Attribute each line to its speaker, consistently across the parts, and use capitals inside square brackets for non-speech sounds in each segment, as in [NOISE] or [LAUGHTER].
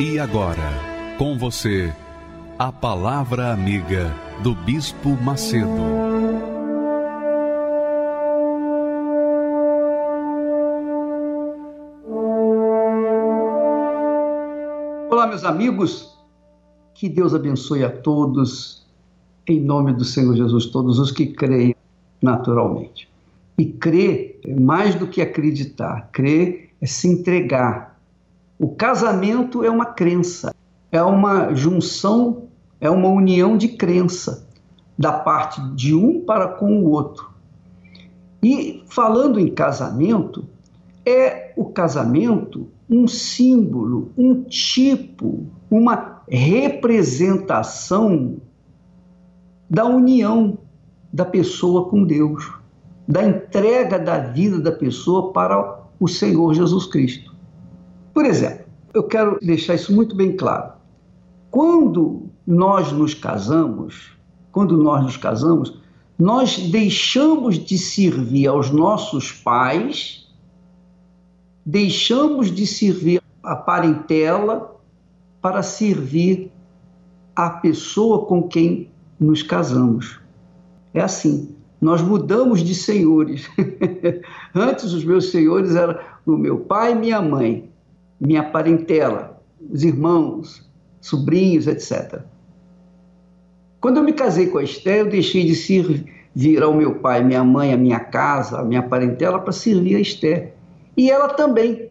Speaker 1: E agora, com você, a Palavra Amiga do Bispo Macedo.
Speaker 2: Olá, meus amigos, que Deus abençoe a todos, em nome do Senhor Jesus, todos os que creem naturalmente. E crer é mais do que acreditar, crer é se entregar o casamento é uma crença, é uma junção, é uma união de crença da parte de um para com o outro. E falando em casamento, é o casamento um símbolo, um tipo, uma representação da união da pessoa com Deus, da entrega da vida da pessoa para o Senhor Jesus Cristo. Por exemplo, eu quero deixar isso muito bem claro. Quando nós nos casamos, quando nós nos casamos, nós deixamos de servir aos nossos pais, deixamos de servir a parentela para servir a pessoa com quem nos casamos. É assim, nós mudamos de senhores. [LAUGHS] Antes os meus senhores eram o meu pai e minha mãe minha parentela, os irmãos, sobrinhos, etc. Quando eu me casei com a Esther, eu deixei de servir ao meu pai, minha mãe, a minha casa, a minha parentela para servir a Esther. E ela também.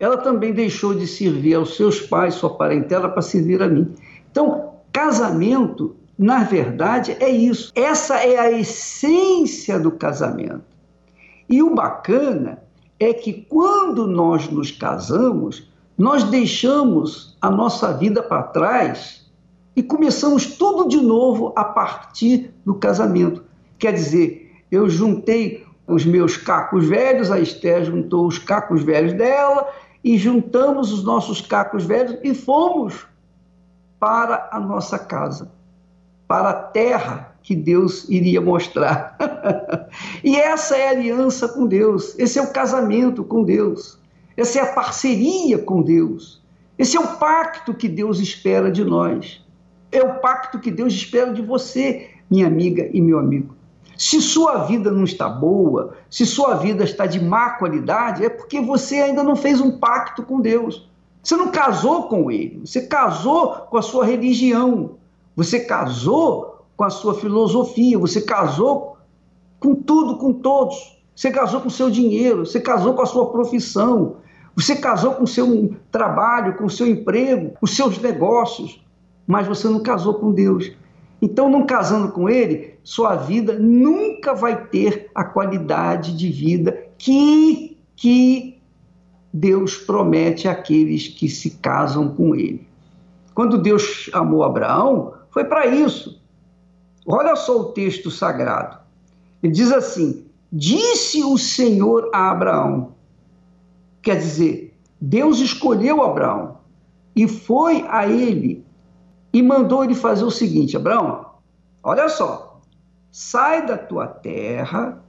Speaker 2: Ela também deixou de servir aos seus pais, sua parentela, para servir a mim. Então, casamento, na verdade, é isso. Essa é a essência do casamento. E o bacana é que quando nós nos casamos, nós deixamos a nossa vida para trás e começamos tudo de novo a partir do casamento. Quer dizer, eu juntei os meus cacos velhos, a Esther juntou os cacos velhos dela e juntamos os nossos cacos velhos e fomos para a nossa casa, para a terra que Deus iria mostrar. [LAUGHS] e essa é a aliança com Deus, esse é o casamento com Deus, essa é a parceria com Deus, esse é o pacto que Deus espera de nós, é o pacto que Deus espera de você, minha amiga e meu amigo. Se sua vida não está boa, se sua vida está de má qualidade, é porque você ainda não fez um pacto com Deus. Você não casou com Ele, você casou com a sua religião, você casou com a sua filosofia, você casou com tudo, com todos. Você casou com o seu dinheiro, você casou com a sua profissão, você casou com o seu trabalho, com o seu emprego, os seus negócios, mas você não casou com Deus. Então, não casando com Ele, sua vida nunca vai ter a qualidade de vida que, que Deus promete àqueles que se casam com Ele. Quando Deus amou Abraão, foi para isso. Olha só o texto sagrado. Ele diz assim: Disse o Senhor a Abraão. Quer dizer, Deus escolheu Abraão e foi a ele e mandou ele fazer o seguinte: Abraão, olha só, sai da tua terra,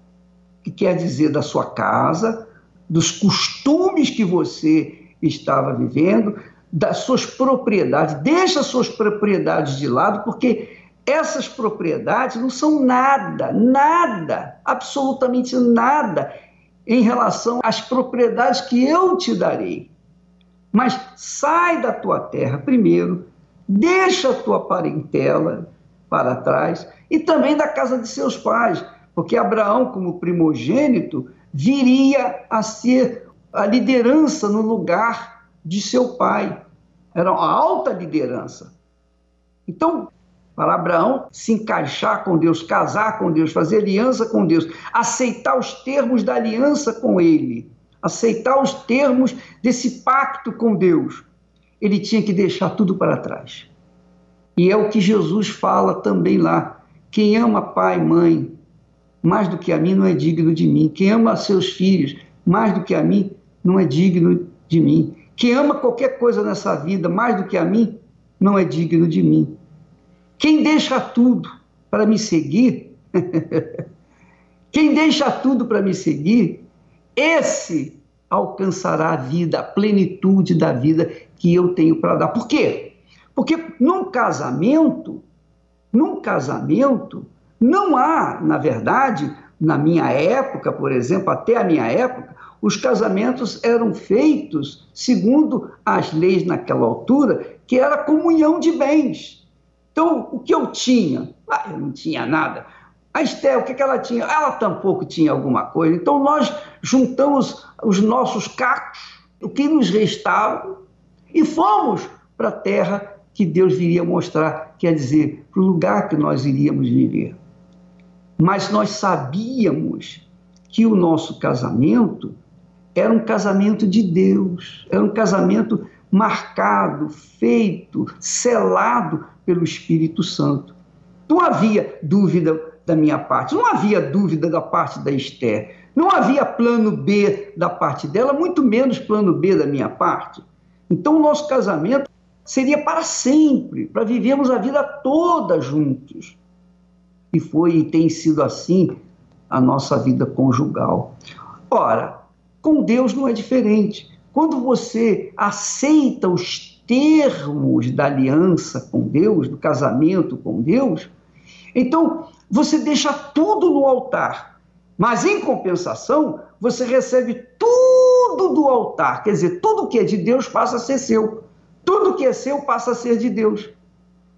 Speaker 2: que quer dizer da sua casa, dos costumes que você estava vivendo, das suas propriedades, deixa as suas propriedades de lado, porque essas propriedades não são nada, nada, absolutamente nada em relação às propriedades que eu te darei. Mas sai da tua terra primeiro, deixa a tua parentela para trás e também da casa de seus pais, porque Abraão, como primogênito, viria a ser a liderança no lugar de seu pai. Era uma alta liderança. Então, para Abraão se encaixar com Deus, casar com Deus, fazer aliança com Deus, aceitar os termos da aliança com Ele, aceitar os termos desse pacto com Deus, ele tinha que deixar tudo para trás. E é o que Jesus fala também lá. Quem ama pai e mãe mais do que a mim não é digno de mim. Quem ama seus filhos mais do que a mim não é digno de mim. Quem ama qualquer coisa nessa vida mais do que a mim não é digno de mim. Quem deixa tudo para me seguir, [LAUGHS] quem deixa tudo para me seguir, esse alcançará a vida, a plenitude da vida que eu tenho para dar. Por quê? Porque num casamento, num casamento, não há, na verdade, na minha época, por exemplo, até a minha época, os casamentos eram feitos segundo as leis naquela altura, que era comunhão de bens. Então, o que eu tinha? Ah, eu não tinha nada. A Esté, o que, que ela tinha? Ela tampouco tinha alguma coisa. Então, nós juntamos os nossos cacos, o que nos restava, e fomos para a terra que Deus viria mostrar, quer dizer, para o lugar que nós iríamos viver. Mas nós sabíamos que o nosso casamento era um casamento de Deus, era um casamento marcado, feito, selado pelo Espírito Santo. Não havia dúvida da minha parte, não havia dúvida da parte da Esther, não havia plano B da parte dela, muito menos plano B da minha parte. Então, o nosso casamento seria para sempre, para vivermos a vida toda juntos. E foi e tem sido assim a nossa vida conjugal. Ora, com Deus não é diferente. Quando você aceita os termos da aliança com Deus, do casamento com Deus, então você deixa tudo no altar. Mas em compensação, você recebe tudo do altar. Quer dizer, tudo que é de Deus passa a ser seu. Tudo que é seu passa a ser de Deus.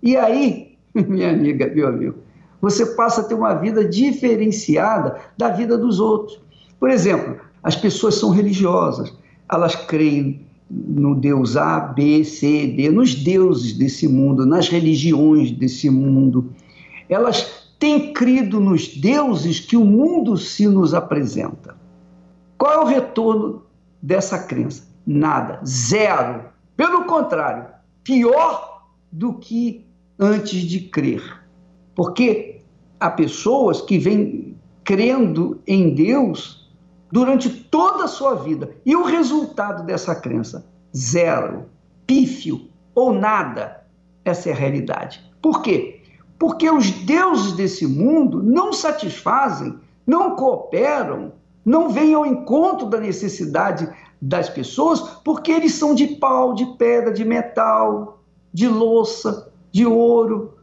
Speaker 2: E aí, [LAUGHS] minha amiga, meu amigo, você passa a ter uma vida diferenciada da vida dos outros. Por exemplo, as pessoas são religiosas, elas creem no Deus A, B, C, D, nos deuses desse mundo, nas religiões desse mundo. Elas têm crido nos deuses que o mundo se nos apresenta. Qual é o retorno dessa crença? Nada, zero. Pelo contrário, pior do que antes de crer. Porque há pessoas que vêm crendo em Deus durante toda a sua vida. E o resultado dessa crença? Zero, pífio ou nada. Essa é a realidade. Por quê? Porque os deuses desse mundo não satisfazem, não cooperam, não vêm ao encontro da necessidade das pessoas, porque eles são de pau, de pedra, de metal, de louça, de ouro.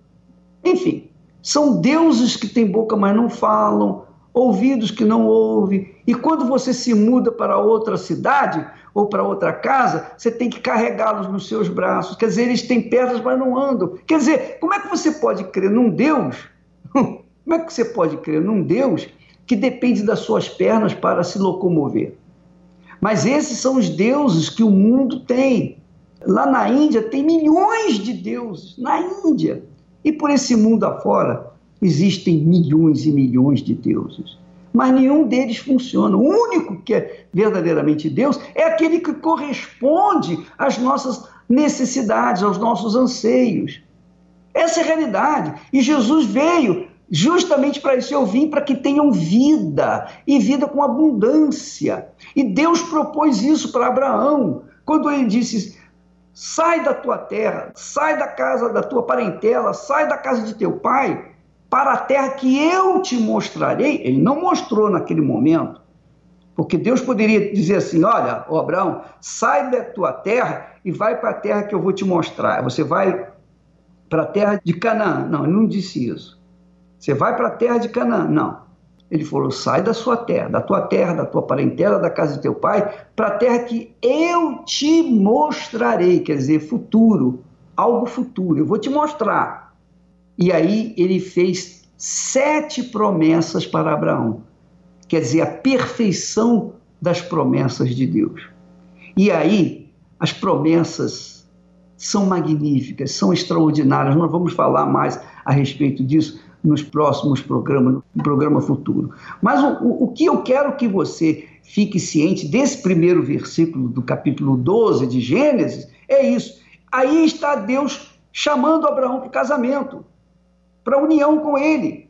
Speaker 2: Enfim, são deuses que têm boca, mas não falam, ouvidos que não ouvem. E quando você se muda para outra cidade ou para outra casa, você tem que carregá-los nos seus braços. Quer dizer, eles têm pernas, mas não andam. Quer dizer, como é que você pode crer num Deus? [LAUGHS] Como é que você pode crer num Deus que depende das suas pernas para se locomover? Mas esses são os deuses que o mundo tem. Lá na Índia tem milhões de deuses, na Índia. E por esse mundo afora existem milhões e milhões de deuses. Mas nenhum deles funciona. O único que é verdadeiramente Deus é aquele que corresponde às nossas necessidades, aos nossos anseios. Essa é a realidade. E Jesus veio justamente para isso. Eu vim para que tenham vida e vida com abundância. E Deus propôs isso para Abraão, quando ele disse: sai da tua terra, sai da casa da tua parentela, sai da casa de teu pai, para a terra que eu te mostrarei. Ele não mostrou naquele momento, porque Deus poderia dizer assim: olha, oh Abraão, sai da tua terra e vai para a terra que eu vou te mostrar. Você vai para a terra de Canaã. Não, ele não disse isso. Você vai para a terra de Canaã. Não. Ele falou: sai da sua terra, da tua terra, da tua parentela, da casa de teu pai, para a terra que eu te mostrarei. Quer dizer, futuro, algo futuro. Eu vou te mostrar. E aí ele fez sete promessas para Abraão. Quer dizer, a perfeição das promessas de Deus. E aí, as promessas são magníficas, são extraordinárias. Nós vamos falar mais a respeito disso nos próximos programas, no programa futuro. Mas o, o, que eu quero que você fique ciente desse primeiro versículo do capítulo 12 de Gênesis é isso. Aí está Deus chamando Abraão para o casamento, para união com ele,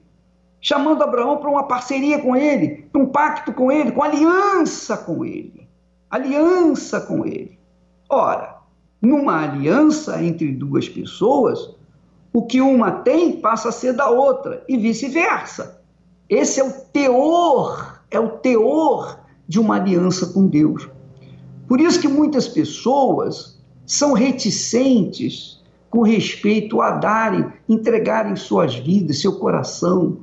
Speaker 2: chamando Abraão para uma parceria com ele, para um pacto com ele, com aliança com ele. Aliança com ele. Ora, numa aliança entre duas pessoas, o que uma tem passa a ser da outra e vice-versa. Esse é o teor, é o teor de uma aliança com Deus. Por isso que muitas pessoas são reticentes com respeito a darem, entregarem suas vidas, seu coração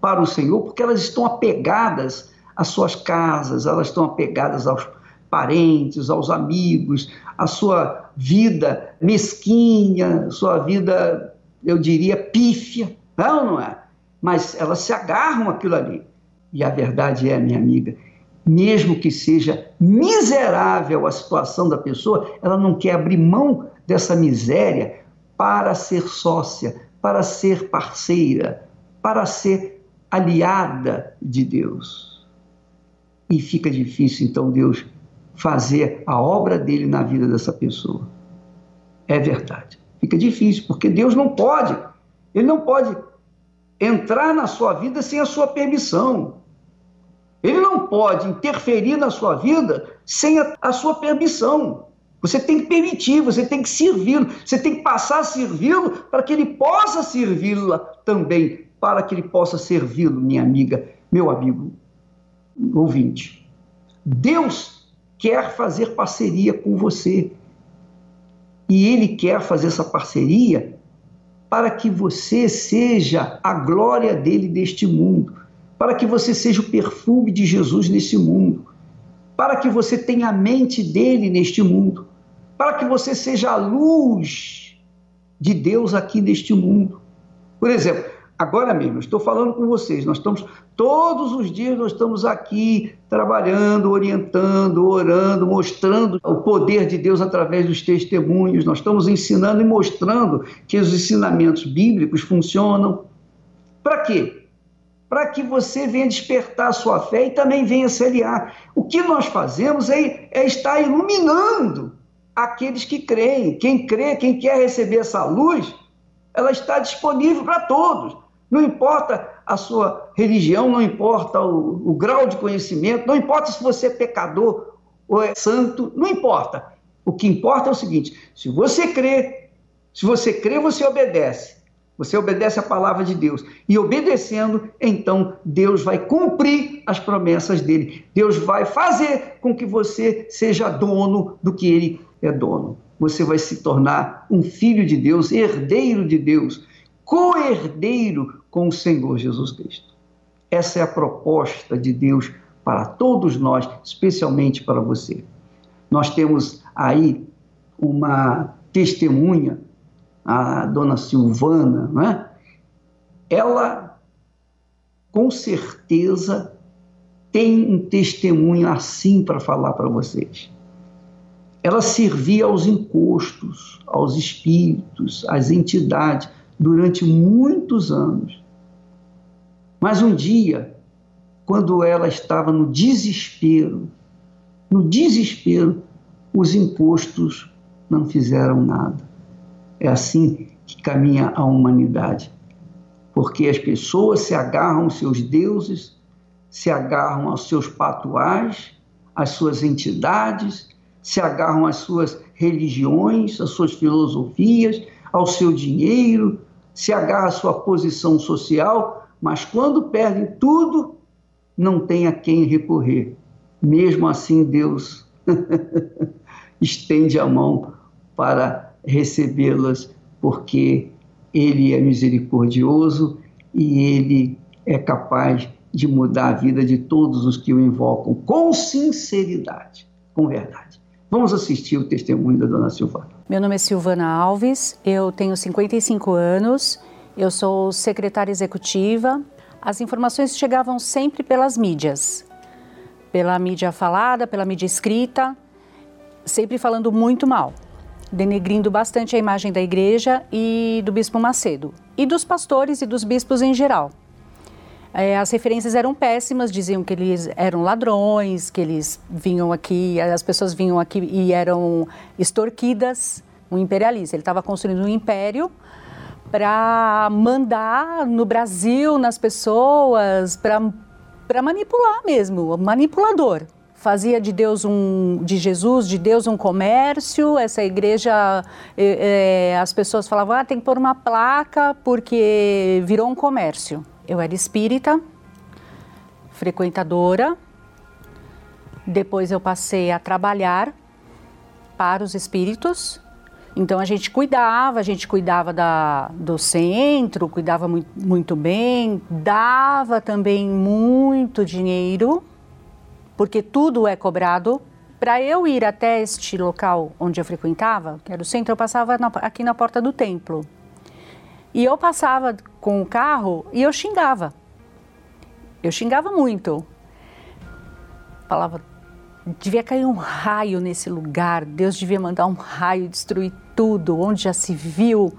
Speaker 2: para o Senhor, porque elas estão apegadas às suas casas, elas estão apegadas aos parentes, aos amigos, à sua vida mesquinha, sua vida, eu diria, pífia. Não, não é? Mas elas se agarram aquilo ali. E a verdade é, minha amiga, mesmo que seja miserável a situação da pessoa, ela não quer abrir mão dessa miséria para ser sócia, para ser parceira, para ser aliada de Deus. E fica difícil, então, Deus fazer a obra dele na vida dessa pessoa. É verdade. Fica difícil, porque Deus não pode, ele não pode entrar na sua vida sem a sua permissão. Ele não pode interferir na sua vida sem a, a sua permissão. Você tem que permitir, você tem que servi-lo, você tem que passar a servi-lo para que ele possa servi-la também, para que ele possa servi-lo, minha amiga, meu amigo ouvinte. Deus quer fazer parceria com você. E ele quer fazer essa parceria para que você seja a glória dele neste mundo, para que você seja o perfume de Jesus nesse mundo, para que você tenha a mente dele neste mundo, para que você seja a luz de Deus aqui neste mundo. Por exemplo, Agora mesmo, estou falando com vocês, nós estamos, todos os dias nós estamos aqui trabalhando, orientando, orando, mostrando o poder de Deus através dos testemunhos, nós estamos ensinando e mostrando que os ensinamentos bíblicos funcionam. Para quê? Para que você venha despertar a sua fé e também venha se aliar. O que nós fazemos é, é estar iluminando aqueles que creem. Quem crê, quem quer receber essa luz, ela está disponível para todos. Não importa a sua religião, não importa o, o grau de conhecimento, não importa se você é pecador ou é santo, não importa. O que importa é o seguinte: se você crê, se você crê, você obedece. Você obedece a palavra de Deus. E obedecendo, então Deus vai cumprir as promessas dele. Deus vai fazer com que você seja dono do que ele é dono. Você vai se tornar um filho de Deus, herdeiro de Deus, co-herdeiro com o Senhor Jesus Cristo. Essa é a proposta de Deus para todos nós, especialmente para você. Nós temos aí uma testemunha, a dona Silvana, né? ela com certeza tem um testemunho assim para falar para vocês. Ela servia aos encostos, aos espíritos, às entidades, durante muitos anos. Mas um dia, quando ela estava no desespero, no desespero, os impostos não fizeram nada. É assim que caminha a humanidade. Porque as pessoas se agarram aos seus deuses, se agarram aos seus patuais, às suas entidades, se agarram às suas religiões, às suas filosofias, ao seu dinheiro, se agarra à sua posição social mas quando perdem tudo, não tem a quem recorrer. Mesmo assim, Deus [LAUGHS] estende a mão para recebê-las, porque Ele é misericordioso e Ele é capaz de mudar a vida de todos os que o invocam com sinceridade, com verdade. Vamos assistir o testemunho da dona Silvana.
Speaker 3: Meu nome é Silvana Alves, eu tenho 55 anos eu sou secretária executiva. As informações chegavam sempre pelas mídias, pela mídia falada, pela mídia escrita, sempre falando muito mal. Denegrindo bastante a imagem da igreja e do bispo Macedo, e dos pastores e dos bispos em geral. É, as referências eram péssimas, diziam que eles eram ladrões, que eles vinham aqui, as pessoas vinham aqui e eram extorquidas, um imperialista. Ele estava construindo um império para mandar no Brasil, nas pessoas, para manipular mesmo, manipulador fazia de Deus um, de Jesus, de Deus um comércio. Essa igreja, é, as pessoas falavam, ah, tem que pôr uma placa porque virou um comércio. Eu era espírita, frequentadora. Depois eu passei a trabalhar para os espíritos. Então a gente cuidava, a gente cuidava da, do centro, cuidava muito, muito bem, dava também muito dinheiro porque tudo é cobrado. Para eu ir até este local onde eu frequentava, que era o centro, eu passava na, aqui na porta do templo. E eu passava com o carro e eu xingava. Eu xingava muito. Falava, devia cair um raio nesse lugar, Deus devia mandar um raio destruir tudo, onde já se viu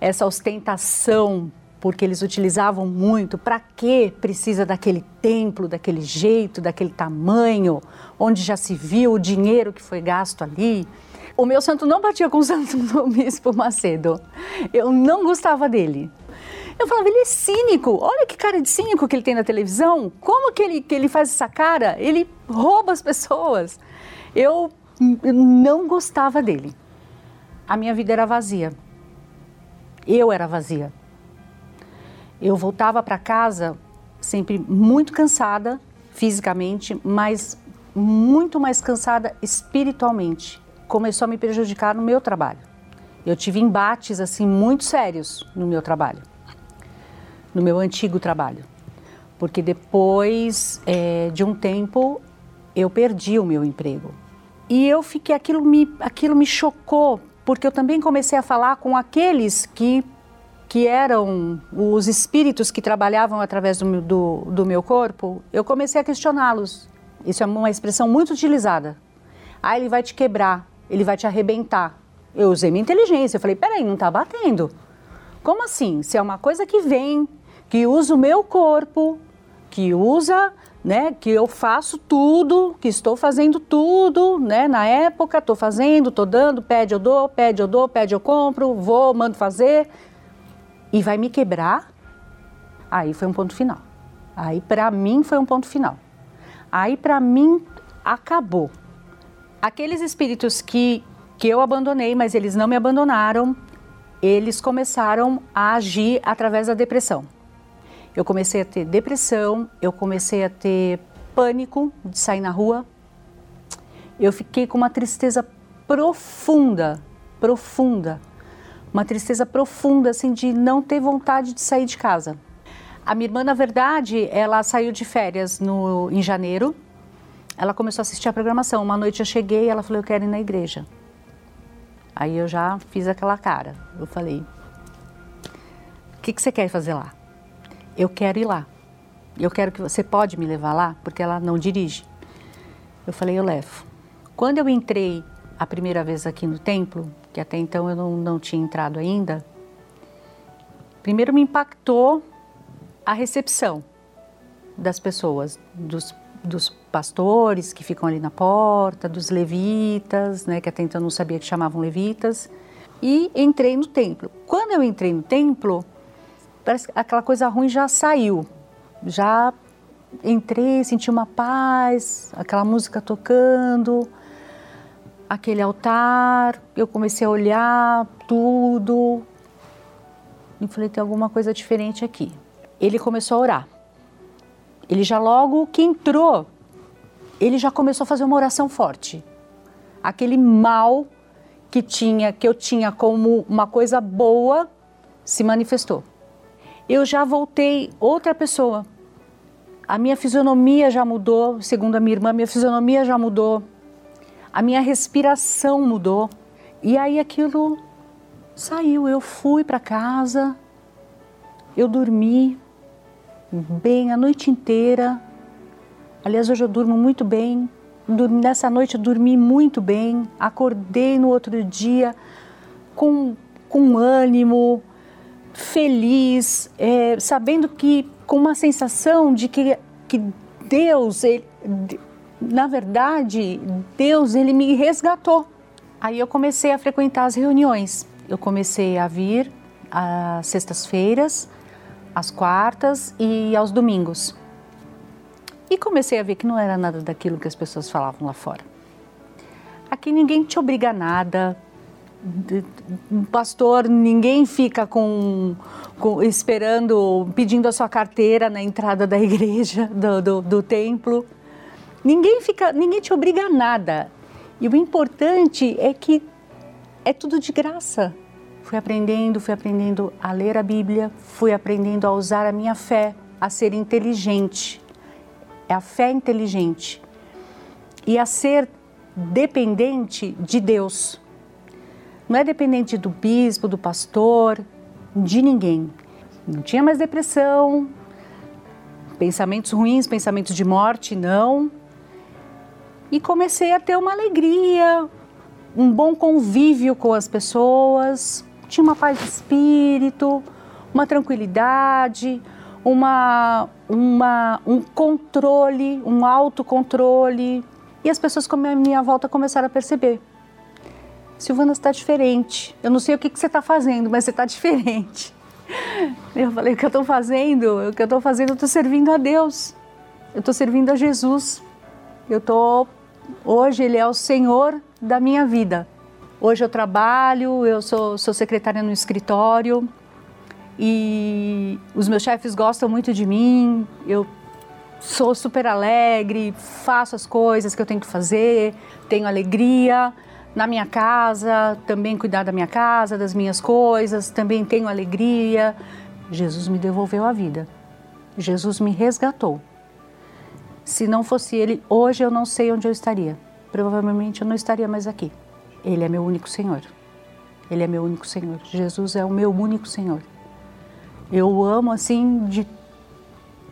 Speaker 3: essa ostentação porque eles utilizavam muito. Para que precisa daquele templo, daquele jeito, daquele tamanho, onde já se viu o dinheiro que foi gasto ali? O meu santo não batia com o [LAUGHS] santo do bispo Macedo. Eu não gostava dele. Eu falava, ele é cínico. Olha que cara de cínico que ele tem na televisão. Como que ele, que ele faz essa cara? Ele rouba as pessoas. Eu, eu não gostava dele. A minha vida era vazia. Eu era vazia. Eu voltava para casa sempre muito cansada fisicamente, mas muito mais cansada espiritualmente. Começou a me prejudicar no meu trabalho. Eu tive embates assim muito sérios no meu trabalho, no meu antigo trabalho, porque depois é, de um tempo eu perdi o meu emprego e eu fiquei aquilo me aquilo me chocou porque eu também comecei a falar com aqueles que que eram os espíritos que trabalhavam através do, do, do meu corpo, eu comecei a questioná-los. Isso é uma expressão muito utilizada. Ah, ele vai te quebrar, ele vai te arrebentar. Eu usei minha inteligência, eu falei, peraí, não está batendo. Como assim? Se é uma coisa que vem, que usa o meu corpo, que usa, né, que eu faço tudo, que estou fazendo tudo, né, na época, estou fazendo, estou dando, pede eu dou, pede eu dou, pede eu compro, vou, mando fazer, e vai me quebrar, aí foi um ponto final. Aí para mim foi um ponto final. Aí para mim acabou. Aqueles espíritos que que eu abandonei, mas eles não me abandonaram, eles começaram a agir através da depressão. Eu comecei a ter depressão, eu comecei a ter pânico de sair na rua. Eu fiquei com uma tristeza profunda, profunda uma tristeza profunda, assim, de não ter vontade de sair de casa. A minha irmã, na verdade, ela saiu de férias no, em janeiro. Ela começou a assistir a programação. Uma noite eu cheguei e ela falou: Eu quero ir na igreja. Aí eu já fiz aquela cara. Eu falei: O que, que você quer fazer lá? Eu quero ir lá. Eu quero que você pode me levar lá, porque ela não dirige. Eu falei: Eu levo. Quando eu entrei a primeira vez aqui no templo, que até então eu não, não tinha entrado ainda, primeiro me impactou a recepção das pessoas, dos, dos pastores que ficam ali na porta, dos levitas, né, que até então eu não sabia que chamavam levitas, e entrei no templo. Quando eu entrei no templo, parece que aquela coisa ruim já saiu, já entrei, senti uma paz, aquela música tocando, aquele altar, eu comecei a olhar tudo e falei, tem alguma coisa diferente aqui. Ele começou a orar. Ele já logo que entrou, ele já começou a fazer uma oração forte. Aquele mal que tinha, que eu tinha como uma coisa boa, se manifestou. Eu já voltei outra pessoa. A minha fisionomia já mudou, segundo a minha irmã, minha fisionomia já mudou a minha respiração mudou. E aí aquilo saiu. Eu fui para casa, eu dormi bem a noite inteira. Aliás, hoje eu durmo muito bem. Nessa noite eu dormi muito bem. Acordei no outro dia com, com ânimo, feliz, é, sabendo que, com uma sensação de que, que Deus, ele, na verdade, Deus, ele me resgatou. Aí eu comecei a frequentar as reuniões. Eu comecei a vir às sextas-feiras, às quartas e aos domingos. E comecei a ver que não era nada daquilo que as pessoas falavam lá fora. Aqui ninguém te obriga a nada, pastor, ninguém fica com, com, esperando, pedindo a sua carteira na entrada da [LAUGHS] igreja, do, do, do, templo. Ninguém fica, ninguém te obriga a nada. E o importante é que é tudo de graça. Fui aprendendo, fui aprendendo a ler a Bíblia, fui aprendendo a usar a minha fé, a ser inteligente. É a fé inteligente. E a ser dependente de Deus não é dependente do bispo, do pastor, de ninguém. Não tinha mais depressão, pensamentos ruins, pensamentos de morte, não. E comecei a ter uma alegria, um bom convívio com as pessoas, tinha uma paz de espírito, uma tranquilidade, uma, uma, um controle, um autocontrole. E as pessoas com a minha volta começaram a perceber Silvana, está diferente. Eu não sei o que, que você está fazendo, mas você está diferente. [LAUGHS] Eu falei, o que eu estou fazendo? O que eu estou fazendo, eu estou servindo a Deus. Eu estou servindo a Jesus. Eu estou... Hoje Ele é o Senhor da minha vida. Hoje eu trabalho, eu sou, sou secretária no escritório e os meus chefes gostam muito de mim. Eu sou super alegre, faço as coisas que eu tenho que fazer, tenho alegria na minha casa, também cuidar da minha casa, das minhas coisas, também tenho alegria. Jesus me devolveu a vida. Jesus me resgatou. Se não fosse Ele, hoje eu não sei onde eu estaria. Provavelmente eu não estaria mais aqui. Ele é meu único Senhor. Ele é meu único Senhor. Jesus é o meu único Senhor. Eu amo assim de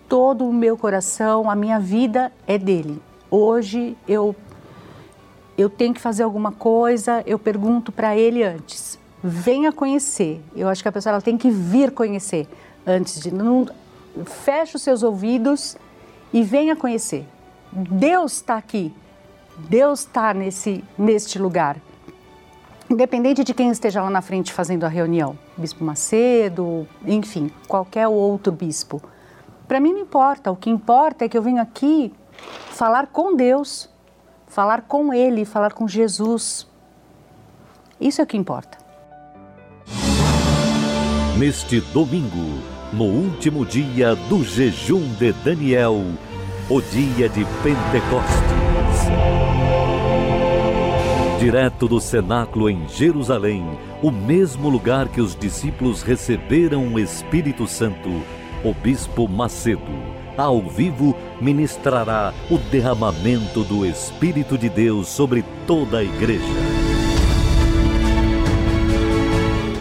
Speaker 3: todo o meu coração, a minha vida é dele. Hoje eu eu tenho que fazer alguma coisa, eu pergunto para ele antes. Venha conhecer. Eu acho que a pessoa ela tem que vir conhecer antes de não feche os seus ouvidos e venha conhecer. Deus está aqui. Deus está nesse neste lugar. Independente de quem esteja lá na frente fazendo a reunião, Bispo Macedo, enfim, qualquer outro bispo. Para mim não importa, o que importa é que eu venho aqui falar com Deus, falar com Ele, falar com Jesus. Isso é o que importa.
Speaker 1: Neste domingo, no último dia do jejum de Daniel, o dia de Pentecostes. Direto do cenáculo em Jerusalém, o mesmo lugar que os discípulos receberam o Espírito Santo, o bispo Macedo ao vivo, ministrará o derramamento do Espírito de Deus sobre toda a igreja.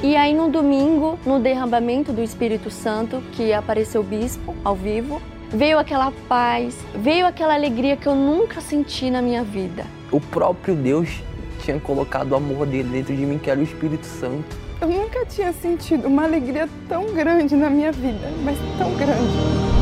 Speaker 4: E aí, no domingo, no derramamento do Espírito Santo, que apareceu o bispo ao vivo, veio aquela paz, veio aquela alegria que eu nunca senti na minha vida.
Speaker 5: O próprio Deus tinha colocado o amor dele dentro de mim, que era o Espírito Santo.
Speaker 6: Eu nunca tinha sentido uma alegria tão grande na minha vida, mas tão grande.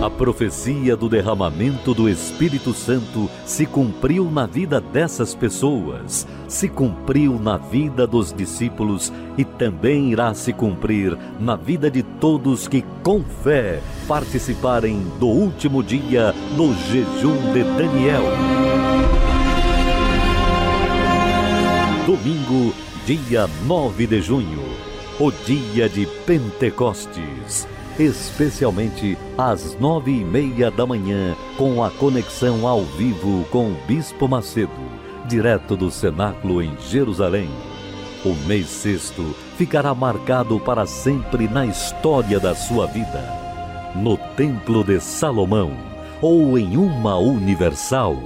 Speaker 1: A profecia do derramamento do Espírito Santo se cumpriu na vida dessas pessoas, se cumpriu na vida dos discípulos e também irá se cumprir na vida de todos que, com fé, participarem do último dia no jejum de Daniel. Domingo, dia 9 de junho, o dia de Pentecostes especialmente às nove e meia da manhã, com a conexão ao vivo com o Bispo Macedo, direto do cenáculo em Jerusalém. O mês sexto ficará marcado para sempre na história da sua vida. No Templo de Salomão ou em uma universal.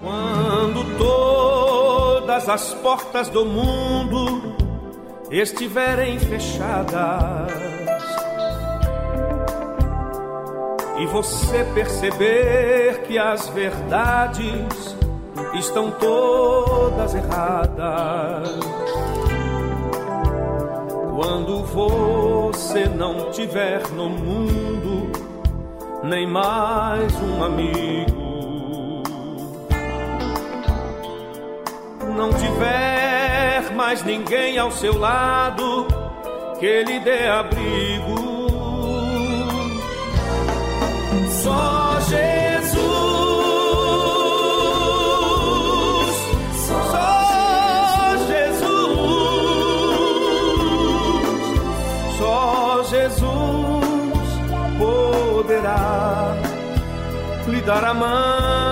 Speaker 7: Quando todas as portas do mundo estiverem fechadas e você perceber que as verdades estão todas erradas. Quando você não tiver no mundo nem mais um amigo, não tiver mais ninguém ao seu lado que lhe dê abrigo. Só Jesus. Só Jesus. Só Jesus poderá lhe dar a mão.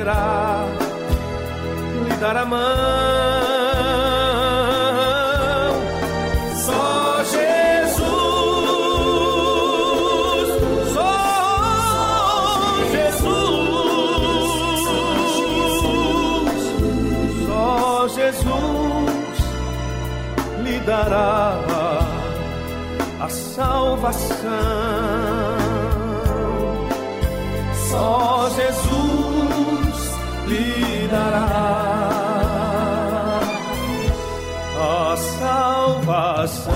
Speaker 7: poderá lhe dar a mão. Só Jesus, só Jesus, só Jesus lhe dará a salvação. Só Jesus dará a salvação.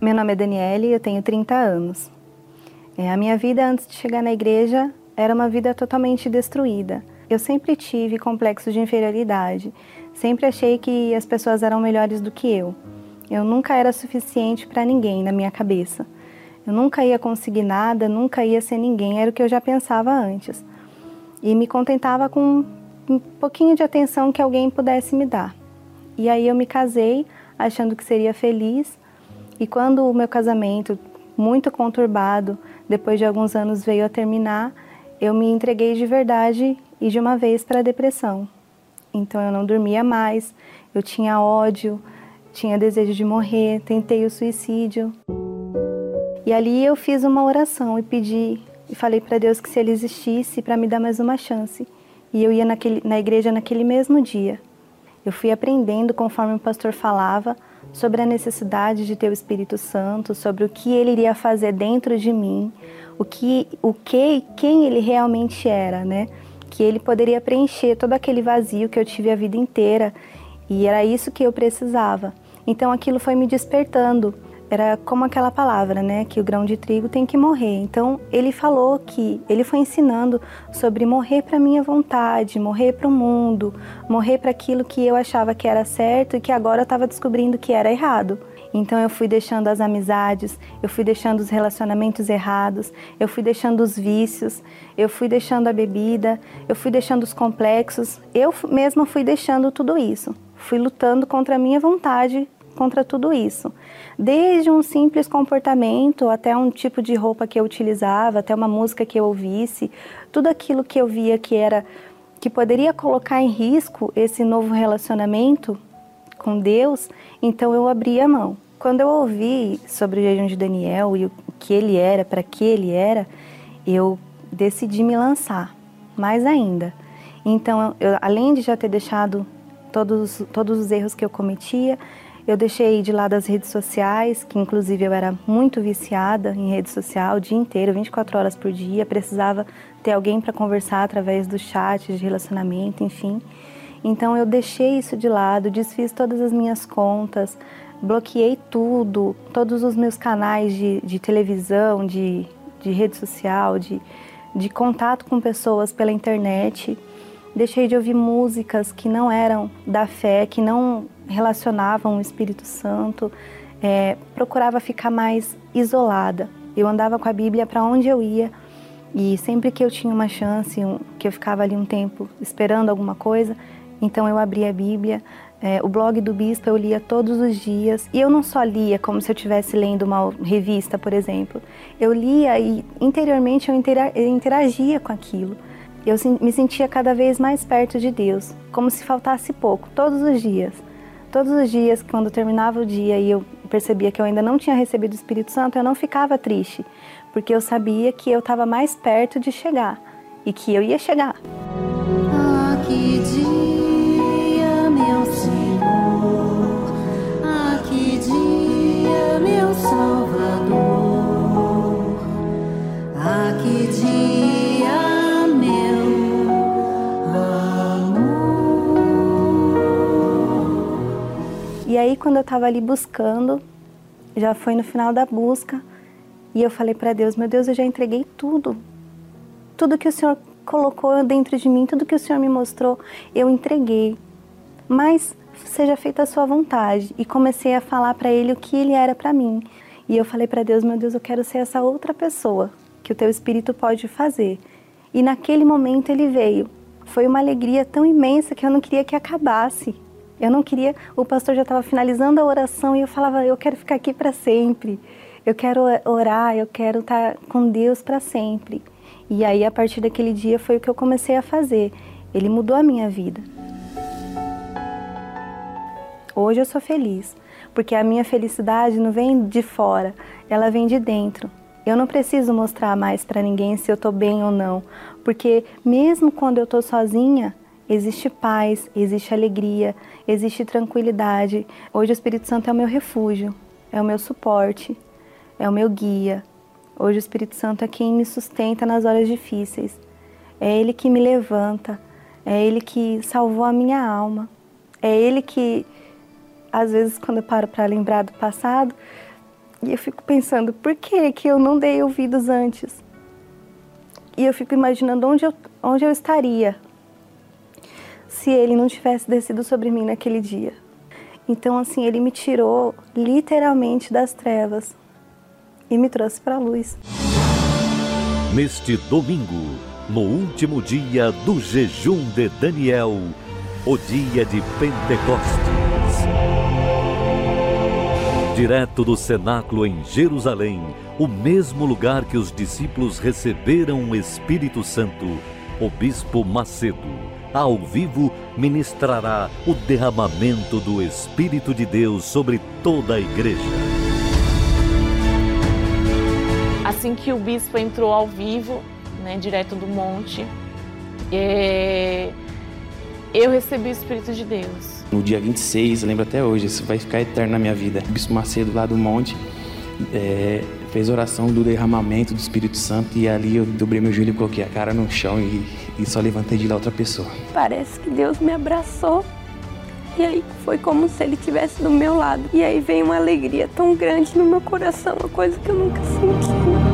Speaker 8: Meu nome é Daniele eu tenho 30 anos. É, a minha vida antes de chegar na igreja era uma vida totalmente destruída. Eu sempre tive complexo de inferioridade. Sempre achei que as pessoas eram melhores do que eu. Eu nunca era suficiente para ninguém na minha cabeça. Eu nunca ia conseguir nada, nunca ia ser ninguém, era o que eu já pensava antes. E me contentava com um pouquinho de atenção que alguém pudesse me dar. E aí eu me casei achando que seria feliz. E quando o meu casamento, muito conturbado, depois de alguns anos veio a terminar, eu me entreguei de verdade e de uma vez para a depressão. Então eu não dormia mais, eu tinha ódio, tinha desejo de morrer, tentei o suicídio. E ali eu fiz uma oração e pedi e falei para Deus que se ele existisse para me dar mais uma chance. E eu ia naquele, na igreja naquele mesmo dia. Eu fui aprendendo conforme o pastor falava sobre a necessidade de ter o Espírito Santo, sobre o que ele iria fazer dentro de mim, o que, o que, quem ele realmente era, né? Que ele poderia preencher todo aquele vazio que eu tive a vida inteira e era isso que eu precisava. Então aquilo foi me despertando. Era como aquela palavra, né? Que o grão de trigo tem que morrer. Então ele falou que ele foi ensinando sobre morrer para minha vontade, morrer para o mundo, morrer para aquilo que eu achava que era certo e que agora eu estava descobrindo que era errado. Então eu fui deixando as amizades, eu fui deixando os relacionamentos errados, eu fui deixando os vícios, eu fui deixando a bebida, eu fui deixando os complexos, eu mesma fui deixando tudo isso. Fui lutando contra a minha vontade, contra tudo isso. Desde um simples comportamento até um tipo de roupa que eu utilizava, até uma música que eu ouvisse, tudo aquilo que eu via que era que poderia colocar em risco esse novo relacionamento com Deus, então eu abri a mão. Quando eu ouvi sobre o jejum de Daniel e o que ele era, para que ele era, eu decidi me lançar mais ainda. Então, eu, além de já ter deixado todos, todos os erros que eu cometia, eu deixei de lado as redes sociais, que inclusive eu era muito viciada em rede social o dia inteiro, 24 horas por dia, precisava ter alguém para conversar através do chat, de relacionamento, enfim. Então eu deixei isso de lado, desfiz todas as minhas contas, bloqueei tudo, todos os meus canais de, de televisão, de, de rede social, de, de contato com pessoas pela internet. Deixei de ouvir músicas que não eram da fé, que não relacionavam o Espírito Santo. É, procurava ficar mais isolada. Eu andava com a Bíblia para onde eu ia e sempre que eu tinha uma chance, que eu ficava ali um tempo esperando alguma coisa, então eu abria a Bíblia, é, o blog do bispo eu lia todos os dias. E eu não só lia como se eu estivesse lendo uma revista, por exemplo. Eu lia e interiormente eu interagia com aquilo. Eu me sentia cada vez mais perto de Deus, como se faltasse pouco, todos os dias. Todos os dias, quando terminava o dia e eu percebia que eu ainda não tinha recebido o Espírito Santo, eu não ficava triste, porque eu sabia que eu estava mais perto de chegar e que eu ia chegar. Ah, que dia. E aí, quando eu estava ali buscando, já foi no final da busca, e eu falei para Deus: Meu Deus, eu já entreguei tudo. Tudo que o Senhor colocou dentro de mim, tudo que o Senhor me mostrou, eu entreguei. Mas seja feita a sua vontade. E comecei a falar para ele o que ele era para mim. E eu falei para Deus: Meu Deus, eu quero ser essa outra pessoa que o teu espírito pode fazer. E naquele momento ele veio. Foi uma alegria tão imensa que eu não queria que acabasse. Eu não queria, o pastor já estava finalizando a oração e eu falava, eu quero ficar aqui para sempre. Eu quero orar, eu quero estar tá com Deus para sempre. E aí a partir daquele dia foi o que eu comecei a fazer. Ele mudou a minha vida. Hoje eu sou feliz, porque a minha felicidade não vem de fora, ela vem de dentro. Eu não preciso mostrar mais para ninguém se eu estou bem ou não, porque mesmo quando eu estou sozinha, existe paz, existe alegria, existe tranquilidade. Hoje o Espírito Santo é o meu refúgio, é o meu suporte, é o meu guia. Hoje o Espírito Santo é quem me sustenta nas horas difíceis. É Ele que me levanta, é Ele que salvou a minha alma, é Ele que, às vezes, quando eu paro para lembrar do passado, eu fico pensando, por que, que eu não dei ouvidos antes? E eu fico imaginando onde eu, onde eu estaria se ele não tivesse descido sobre mim naquele dia. Então, assim, ele me tirou literalmente das trevas e me trouxe para a luz.
Speaker 1: Neste domingo, no último dia do jejum de Daniel, o dia de Pentecostes. Direto do cenáculo em Jerusalém, o mesmo lugar que os discípulos receberam o Espírito Santo, o bispo Macedo ao vivo, ministrará o derramamento do Espírito de Deus sobre toda a igreja.
Speaker 9: Assim que o bispo entrou ao vivo, né, direto do monte, é... eu recebi o Espírito de Deus.
Speaker 5: No dia 26, eu lembro até hoje, isso vai ficar eterno na minha vida. O bispo Macedo lá do monte é, fez oração do derramamento do Espírito Santo e ali eu dobrei meu joelho e coloquei a cara no chão e, e só levantei de lá outra pessoa.
Speaker 6: Parece que Deus me abraçou e aí foi como se ele estivesse do meu lado. E aí veio uma alegria tão grande no meu coração, uma coisa que eu nunca senti.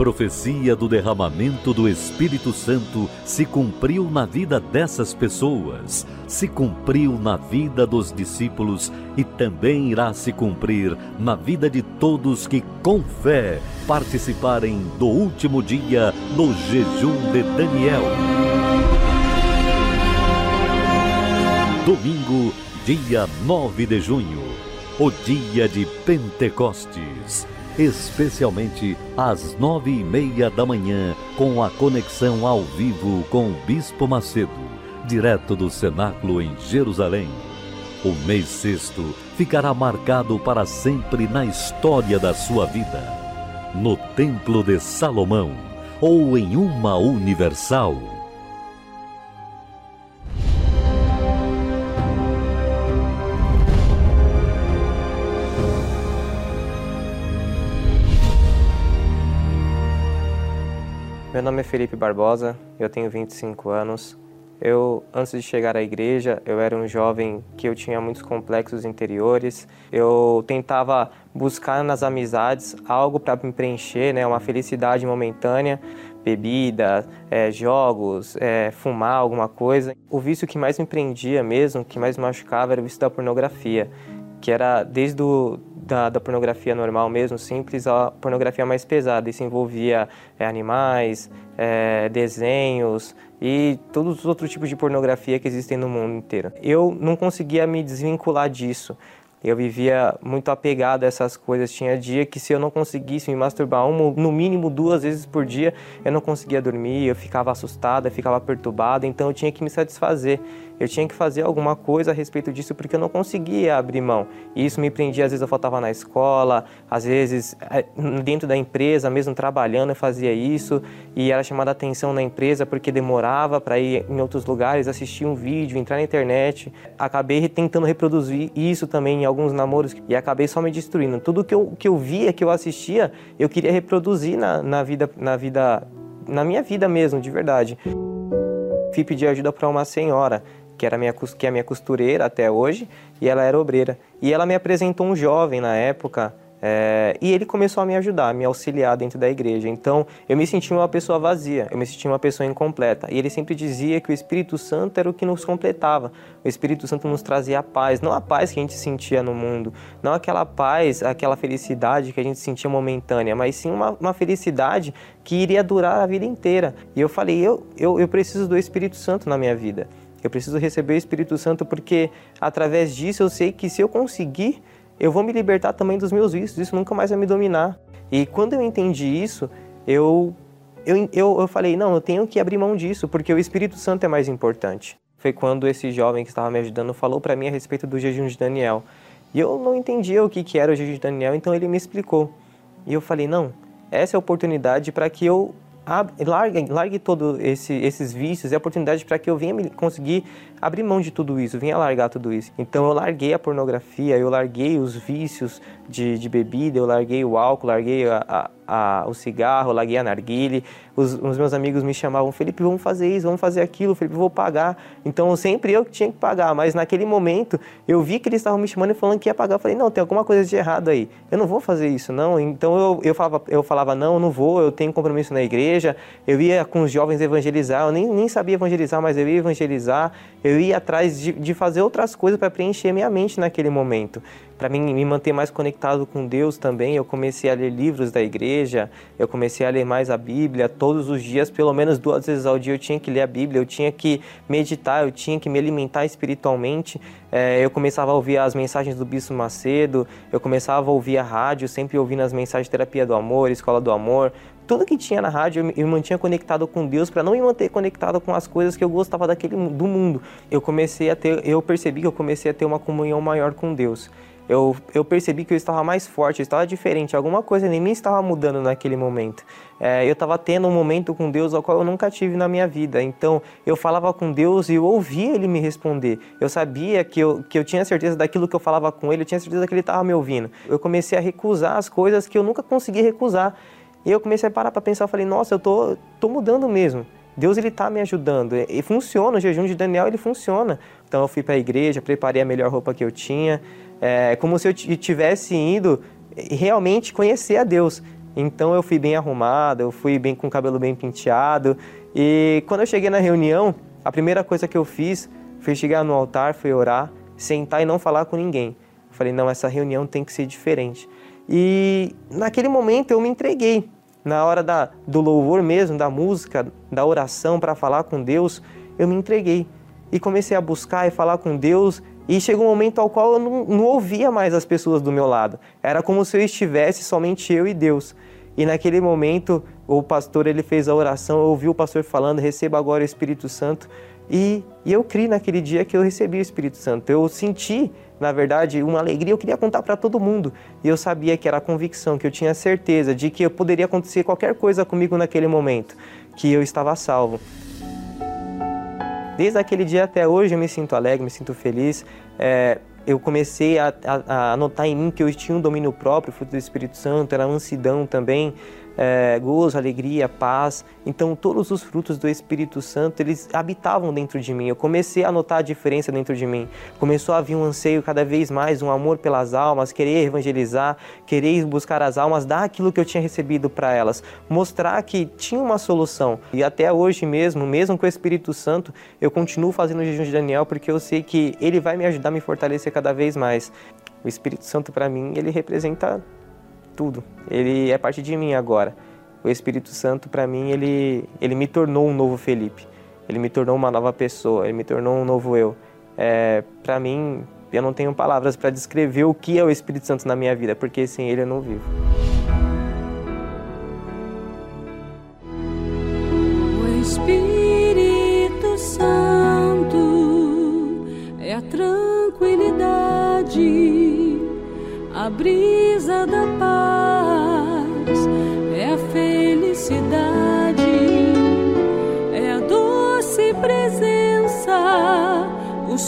Speaker 1: Profecia do derramamento do Espírito Santo se cumpriu na vida dessas pessoas, se cumpriu na vida dos discípulos e também irá se cumprir na vida de todos que, com fé, participarem do último dia no jejum de Daniel. Domingo, dia 9 de junho, o dia de Pentecostes especialmente às nove e meia da manhã, com a conexão ao vivo com o Bispo Macedo, direto do Cenáculo em Jerusalém.
Speaker 10: O mês sexto ficará marcado para sempre na história da sua vida. No Templo de Salomão ou em uma universal.
Speaker 11: Meu nome é Felipe Barbosa, eu tenho 25 anos, eu, antes de chegar à igreja, eu era um jovem que eu tinha muitos complexos interiores. Eu tentava buscar nas amizades algo para me preencher, né, uma felicidade momentânea, bebida, é, jogos, é, fumar alguma coisa. O vício que mais me prendia mesmo, que mais me machucava, era o vício da pornografia, que era desde o, da, da, pornografia normal mesmo, simples, a pornografia mais pesada. Isso envolvia é, animais, é, desenhos, e todos os outros tipos de pornografia que existem no mundo inteiro. Eu não conseguia me desvincular disso. Eu vivia muito apegado a essas coisas. Tinha dia que se eu não conseguisse me masturbar uma, no mínimo duas vezes por dia, eu não conseguia dormir, eu ficava assustado, eu ficava perturbado, então eu tinha que me satisfazer eu tinha que fazer alguma coisa a respeito disso porque eu não conseguia abrir mão. E isso me prendia, às vezes eu faltava na escola, às vezes é, dentro da empresa, mesmo trabalhando, eu fazia isso e era chamada atenção na empresa porque demorava para ir em outros lugares, assistir um vídeo, entrar na internet. Acabei tentando reproduzir isso também em alguns namoros e acabei só me destruindo. Tudo que eu, que eu via, que eu assistia, eu queria reproduzir na, na vida, na vida, na minha vida mesmo, de verdade. Fui pedir ajuda para uma senhora que, era minha, que é minha costureira até hoje, e ela era obreira. E ela me apresentou um jovem na época, é, e ele começou a me ajudar, a me auxiliar dentro da igreja. Então, eu me sentia uma pessoa vazia, eu me sentia uma pessoa incompleta. E ele sempre dizia que o Espírito Santo era o que nos completava. O Espírito Santo nos trazia a paz, não a paz que a gente sentia no mundo, não aquela paz, aquela felicidade que a gente sentia momentânea, mas sim uma, uma felicidade que iria durar a vida inteira. E eu falei, eu, eu, eu preciso do Espírito Santo na minha vida. Eu preciso receber o Espírito Santo porque através disso eu sei que se eu conseguir, eu vou me libertar também dos meus vícios, isso nunca mais vai me dominar. E quando eu entendi isso, eu, eu, eu, eu falei, não, eu tenho que abrir mão disso, porque o Espírito Santo é mais importante. Foi quando esse jovem que estava me ajudando falou para mim a respeito do jejum de Daniel. E eu não entendia o que, que era o jejum de Daniel, então ele me explicou. E eu falei, não, essa é a oportunidade para que eu largue, largue todos esse, esses vícios, é a oportunidade para que eu venha conseguir abrir mão de tudo isso, venha largar tudo isso. Então eu larguei a pornografia, eu larguei os vícios de, de bebida, eu larguei o álcool, larguei a, a a, o cigarro, larguei a narguile. Os, os, meus amigos me chamavam, Felipe, vamos fazer isso, vamos fazer aquilo, Felipe, vou pagar. Então sempre eu que tinha que pagar, mas naquele momento eu vi que eles estavam me chamando e falando que ia pagar. Eu falei, não, tem alguma coisa de errado aí. Eu não vou fazer isso, não. Então eu, eu, falava, eu falava, não, eu não vou, eu tenho compromisso na igreja. Eu ia com os jovens evangelizar, eu nem, nem sabia evangelizar, mas eu ia evangelizar. Eu ia atrás de, de fazer outras coisas para preencher minha mente naquele momento para mim me manter mais conectado com Deus também, eu comecei a ler livros da igreja, eu comecei a ler mais a Bíblia todos os dias, pelo menos duas vezes ao dia eu tinha que ler a Bíblia, eu tinha que meditar, eu tinha que me alimentar espiritualmente. É, eu começava a ouvir as mensagens do Bispo Macedo, eu começava a ouvir a rádio, sempre ouvindo as mensagens terapia do amor, escola do amor, tudo que tinha na rádio eu me mantinha conectado com Deus para não me manter conectado com as coisas que eu gostava daquele do mundo. Eu comecei a ter, eu percebi que eu comecei a ter uma comunhão maior com Deus eu, eu percebi que eu estava mais forte, eu estava diferente, alguma coisa em mim estava mudando naquele momento. É, eu estava tendo um momento com Deus ao qual eu nunca tive na minha vida. Então eu falava com Deus e eu ouvia Ele me responder. Eu sabia que eu, que eu tinha certeza daquilo que eu falava com Ele, eu tinha certeza que Ele estava me ouvindo. Eu comecei a recusar as coisas que eu nunca consegui recusar. E eu comecei a parar para pensar, eu falei, nossa, eu tô, tô mudando mesmo. Deus ele está me ajudando e funciona. O jejum de Daniel ele funciona. Então eu fui para a igreja, preparei a melhor roupa que eu tinha, é como se eu tivesse indo realmente conhecer a Deus. Então eu fui bem arrumado, eu fui bem com o cabelo bem penteado. E quando eu cheguei na reunião, a primeira coisa que eu fiz foi chegar no altar, foi orar, sentar e não falar com ninguém. Eu falei, não, essa reunião tem que ser diferente. E naquele momento eu me entreguei. Na hora da, do louvor mesmo, da música, da oração para falar com Deus, eu me entreguei. E comecei a buscar e falar com Deus e chegou um momento ao qual eu não, não ouvia mais as pessoas do meu lado. Era como se eu estivesse somente eu e Deus. E naquele momento, o pastor ele fez a oração, eu ouvi o pastor falando: "Receba agora o Espírito Santo". E, e eu criei naquele dia que eu recebi o Espírito Santo. Eu senti, na verdade, uma alegria. Eu queria contar para todo mundo. E eu sabia que era a convicção, que eu tinha certeza de que poderia acontecer qualquer coisa comigo naquele momento, que eu estava salvo. Desde aquele dia até hoje eu me sinto alegre, me sinto feliz. É, eu comecei a, a, a, notar em mim que eu tinha um domínio próprio, fruto do Espírito Santo, era mansidão também, é, gozo, alegria, paz. Então, todos os frutos do Espírito Santo, eles habitavam dentro de mim. Eu comecei a notar a diferença dentro de mim. Começou a vir um anseio cada vez mais, um amor pelas almas, querer evangelizar, querer buscar as almas, dar aquilo que eu tinha recebido para elas, mostrar que tinha uma solução. E até hoje mesmo, mesmo com o Espírito Santo, eu continuo fazendo o jejum de Daniel porque eu sei que ele vai me ajudar a me fortalecer cada vez mais. O Espírito Santo para mim, ele representa tudo. Ele é parte de mim agora. O Espírito Santo, para mim, ele, ele me tornou um novo Felipe. Ele me tornou uma nova pessoa. Ele me tornou um novo eu. É, para mim, eu não tenho palavras para descrever o que é o Espírito Santo na minha vida, porque sem ele eu não vivo.
Speaker 12: O Espírito Santo é a tranquilidade a brisa da paz,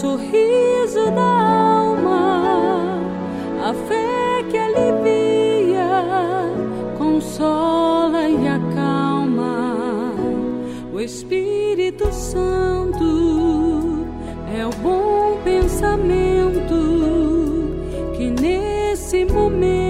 Speaker 12: sorriso da alma, a fé que alivia, consola e acalma. O Espírito Santo é o bom pensamento que nesse momento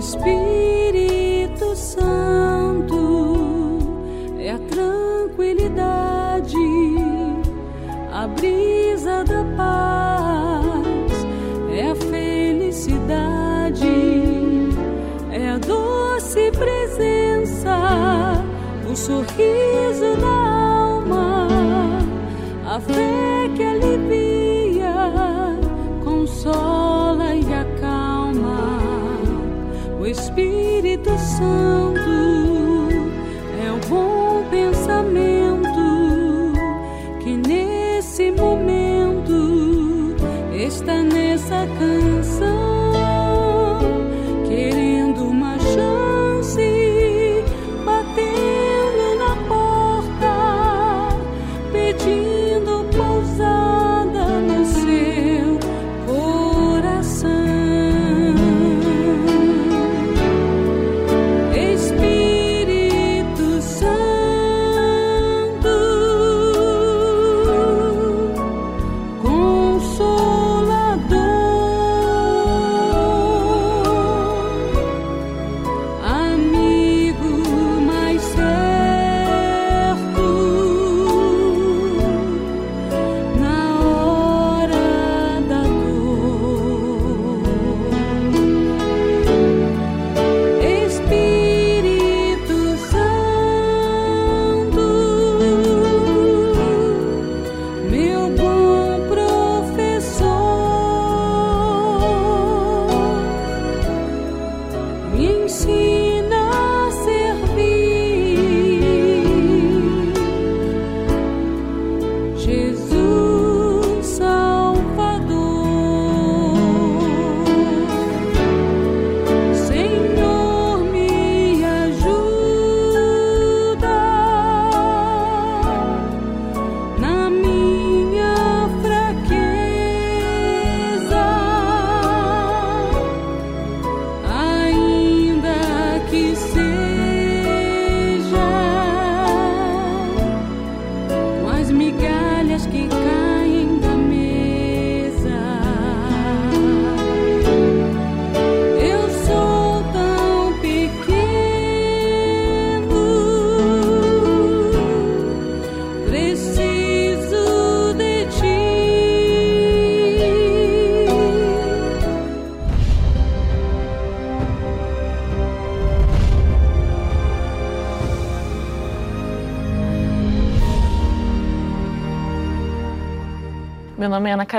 Speaker 12: Espírito Santo é a tranquilidade, a brisa da paz, é a felicidade, é a doce presença, o sorriso da Espírito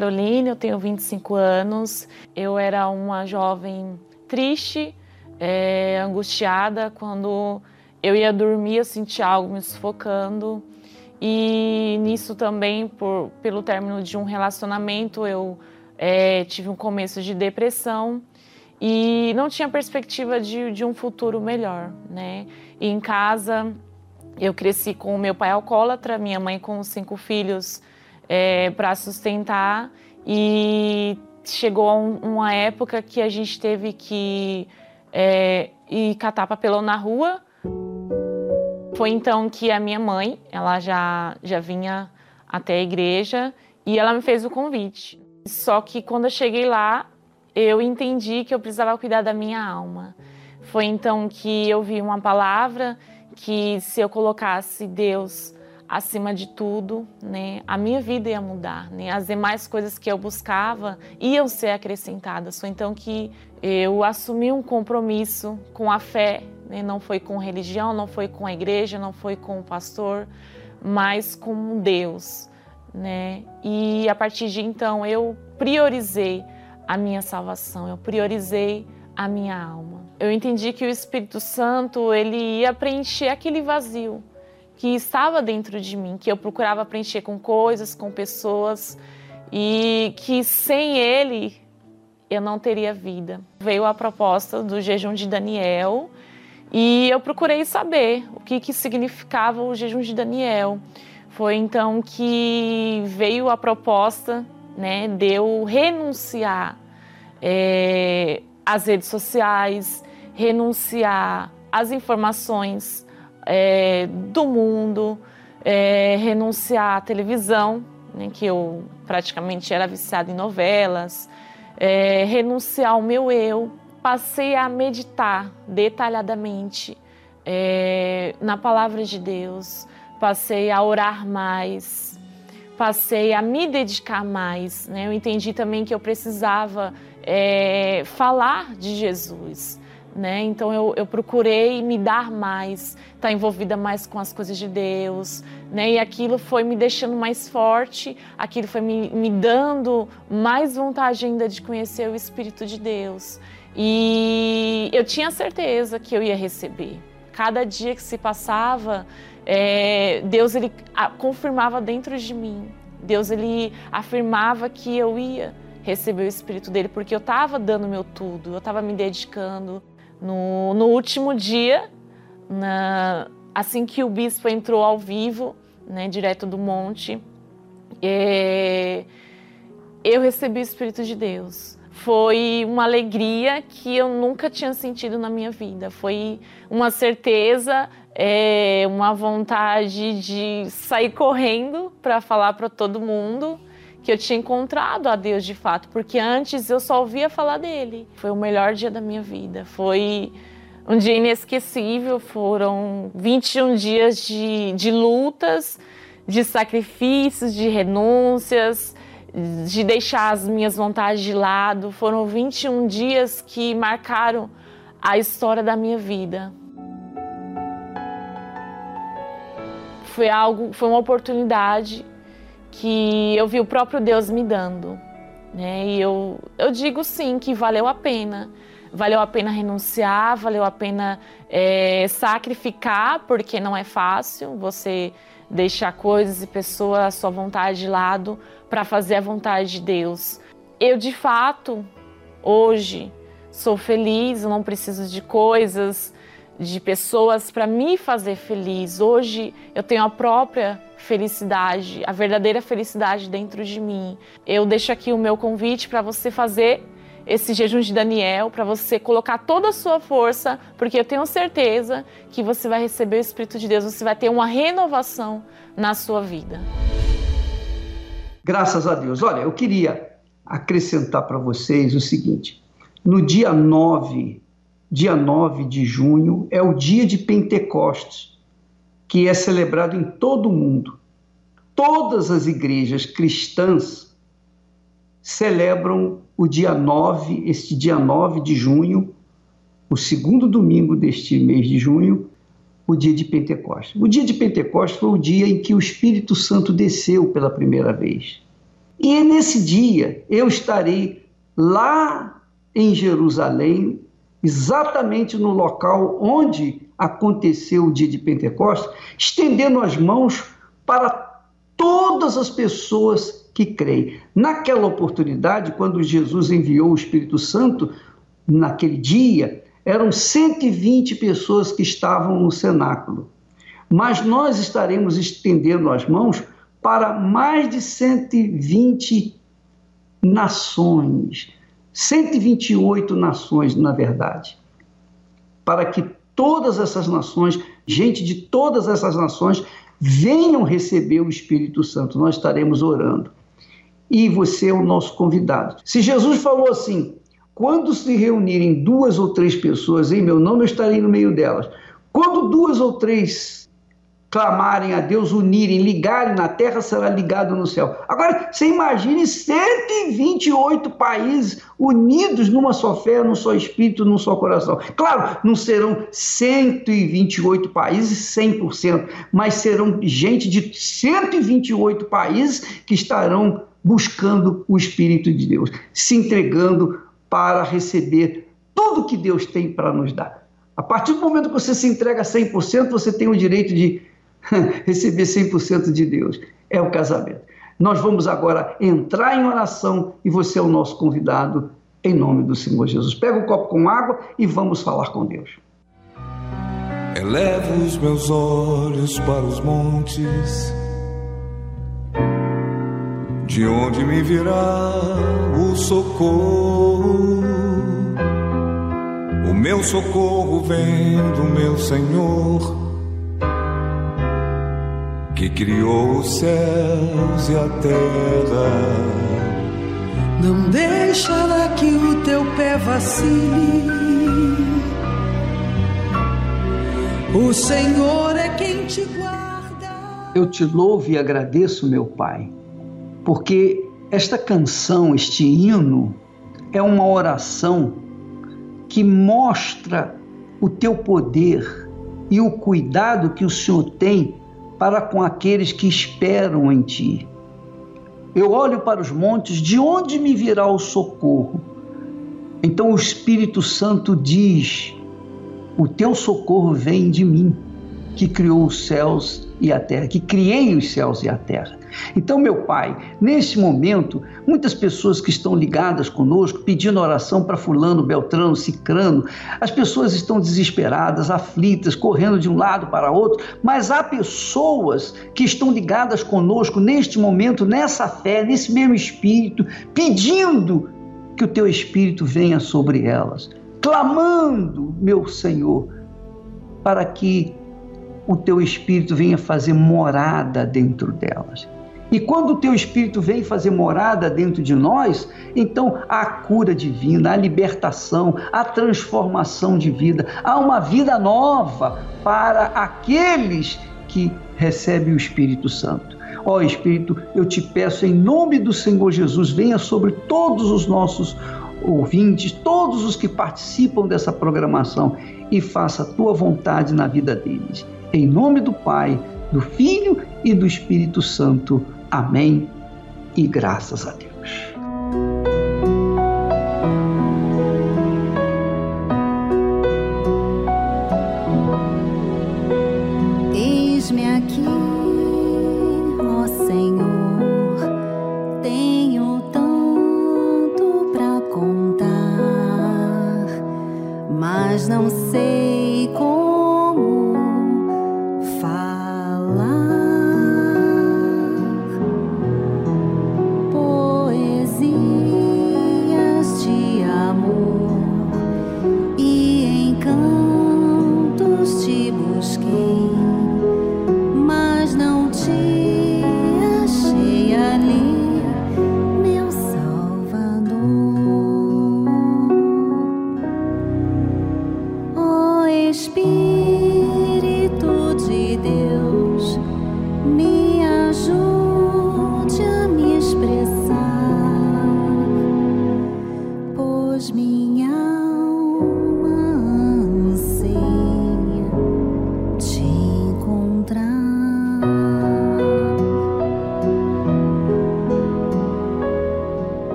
Speaker 9: Carolina, eu tenho 25 anos. Eu era uma jovem triste, é, angustiada. Quando eu ia dormir, eu sentia algo me sufocando. E nisso também, por, pelo término de um relacionamento, eu é, tive um começo de depressão e não tinha perspectiva de, de um futuro melhor, né? E em casa, eu cresci com o meu pai alcoólatra, minha mãe com cinco filhos é, para sustentar e chegou a um- uma época que a gente teve que é, ir catar papelão na rua. Foi então que a minha mãe, ela já, já vinha até a igreja e ela me fez o convite. Só que quando eu cheguei lá, eu entendi que eu precisava cuidar da minha alma. Foi então que eu vi uma palavra que se eu colocasse Deus acima de tudo, né, a minha vida ia mudar, né, as demais coisas que eu buscava iam ser acrescentadas. Foi então que eu assumi um compromisso com a fé, né, não foi com religião, não foi com a igreja, não foi com o pastor, mas com Deus, né? E a partir de então eu priorizei a minha salvação, eu priorizei a minha alma. Eu entendi que o Espírito Santo ele ia preencher aquele vazio que estava dentro de mim, que eu procurava preencher com coisas, com pessoas e que sem ele eu não teria vida. Veio a proposta do jejum de Daniel e eu procurei saber o que, que significava o jejum de Daniel. Foi então que veio a proposta né, de eu renunciar é, às redes sociais, renunciar às informações é, do mundo, é, renunciar à televisão, né, que eu praticamente era viciada em novelas, é, renunciar ao meu eu. Passei a meditar detalhadamente é, na palavra de Deus, passei a orar mais, passei a me dedicar mais. Né? Eu entendi também que eu precisava é, falar de Jesus, né? Então eu, eu procurei me dar mais, estar tá envolvida mais com as coisas de Deus, né? E aquilo foi me deixando mais forte, aquilo foi me, me dando mais vontade ainda de conhecer o Espírito de Deus. E eu tinha certeza que eu ia receber. Cada dia que se passava, é, Deus ele confirmava dentro de mim. Deus ele afirmava que eu ia receber o Espírito dele, porque eu estava dando meu tudo, eu estava me dedicando. No, no último dia, na, assim que o bispo entrou ao vivo, né, direto do monte, é, eu recebi o Espírito de Deus. Foi uma alegria que eu nunca tinha sentido na minha vida. Foi uma certeza, é, uma vontade de sair correndo para falar para todo mundo que eu tinha encontrado a Deus de fato, porque antes eu só ouvia falar dele. Foi o melhor dia da minha vida. Foi um dia inesquecível, foram 21 dias de, de lutas, de sacrifícios, de renúncias, de deixar as minhas vontades de lado. Foram 21 dias que marcaram a história da minha vida. Foi algo, foi uma oportunidade que eu vi o próprio Deus me dando. Né? E eu, eu digo sim que valeu a pena. Valeu a pena renunciar, valeu a pena é, sacrificar, porque não é fácil você deixar coisas e pessoas à sua vontade de lado para fazer a vontade de Deus. Eu, de fato, hoje sou feliz, não preciso de coisas, de pessoas para me fazer feliz. Hoje eu tenho a própria felicidade, a verdadeira felicidade dentro de mim. Eu deixo aqui o meu convite para você fazer esse jejum de Daniel, para você colocar toda a sua força, porque eu tenho certeza que você vai receber o Espírito de Deus, você vai ter uma renovação na sua vida.
Speaker 2: Graças a Deus. Olha, eu queria acrescentar para vocês o seguinte: no dia 9, dia 9 de junho, é o dia de Pentecostes que é celebrado em todo o mundo. Todas as igrejas cristãs celebram o dia 9, este dia 9 de junho, o segundo domingo deste mês de junho, o dia de Pentecostes. O dia de Pentecostes foi o dia em que o Espírito Santo desceu pela primeira vez. E é nesse dia eu estarei lá em Jerusalém, exatamente no local onde aconteceu o dia de Pentecostes, estendendo as mãos para todas as pessoas que creem. Naquela oportunidade, quando Jesus enviou o Espírito Santo, naquele dia, eram 120 pessoas que estavam no cenáculo. Mas nós estaremos estendendo as mãos para mais de 120 nações, 128 nações, na verdade, para que todas essas nações, gente de todas essas nações, venham receber o Espírito Santo. Nós estaremos orando. E você é o nosso convidado. Se Jesus falou assim: quando se reunirem duas ou três pessoas em meu nome, eu estarei no meio delas. Quando duas ou três clamarem a Deus, unirem, ligarem na terra, será ligado no céu. Agora, você imagine 128 países unidos numa só fé, num só espírito, num só coração. Claro, não serão 128 países 100%, mas serão gente de 128 países que estarão buscando o Espírito de Deus, se entregando para receber tudo que Deus tem para nos dar. A partir do momento que você se entrega 100%, você tem o direito de [LAUGHS] receber 100% de Deus. É o casamento. Nós vamos agora entrar em oração e você é o nosso convidado em nome do Senhor Jesus. Pega um copo com água e vamos falar com Deus.
Speaker 13: Elevo os meus olhos para os montes, de onde me virá o socorro. O meu socorro vem do meu Senhor que criou os céus e a terra.
Speaker 12: Não deixará que o teu pé vacile. O Senhor é quem te guarda.
Speaker 2: Eu te louvo e agradeço, meu Pai, porque esta canção, este hino, é uma oração que mostra o teu poder e o cuidado que o Senhor tem para com aqueles que esperam em ti. Eu olho para os montes, de onde me virá o socorro? Então o Espírito Santo diz: O teu socorro vem de mim, que criou os céus e a terra, que criei os céus e a terra. Então, meu Pai, nesse momento, muitas pessoas que estão ligadas conosco, pedindo oração para Fulano, Beltrano, Cicrano, as pessoas estão desesperadas, aflitas, correndo de um lado para outro, mas há pessoas que estão ligadas conosco neste momento, nessa fé, nesse mesmo espírito, pedindo que o teu espírito venha sobre elas, clamando, meu Senhor, para que o teu espírito venha fazer morada dentro delas. E quando o teu Espírito vem fazer morada dentro de nós, então há cura divina, há libertação, há transformação de vida, há uma vida nova para aqueles que recebem o Espírito Santo. Ó oh, Espírito, eu te peço em nome do Senhor Jesus, venha sobre todos os nossos ouvintes, todos os que participam dessa programação e faça a tua vontade na vida deles. Em nome do Pai, do Filho e do Espírito Santo. Amém e graças a Deus.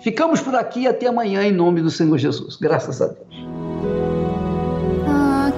Speaker 2: Ficamos por aqui até amanhã em nome do Senhor Jesus. Graças a Deus.
Speaker 14: Ah,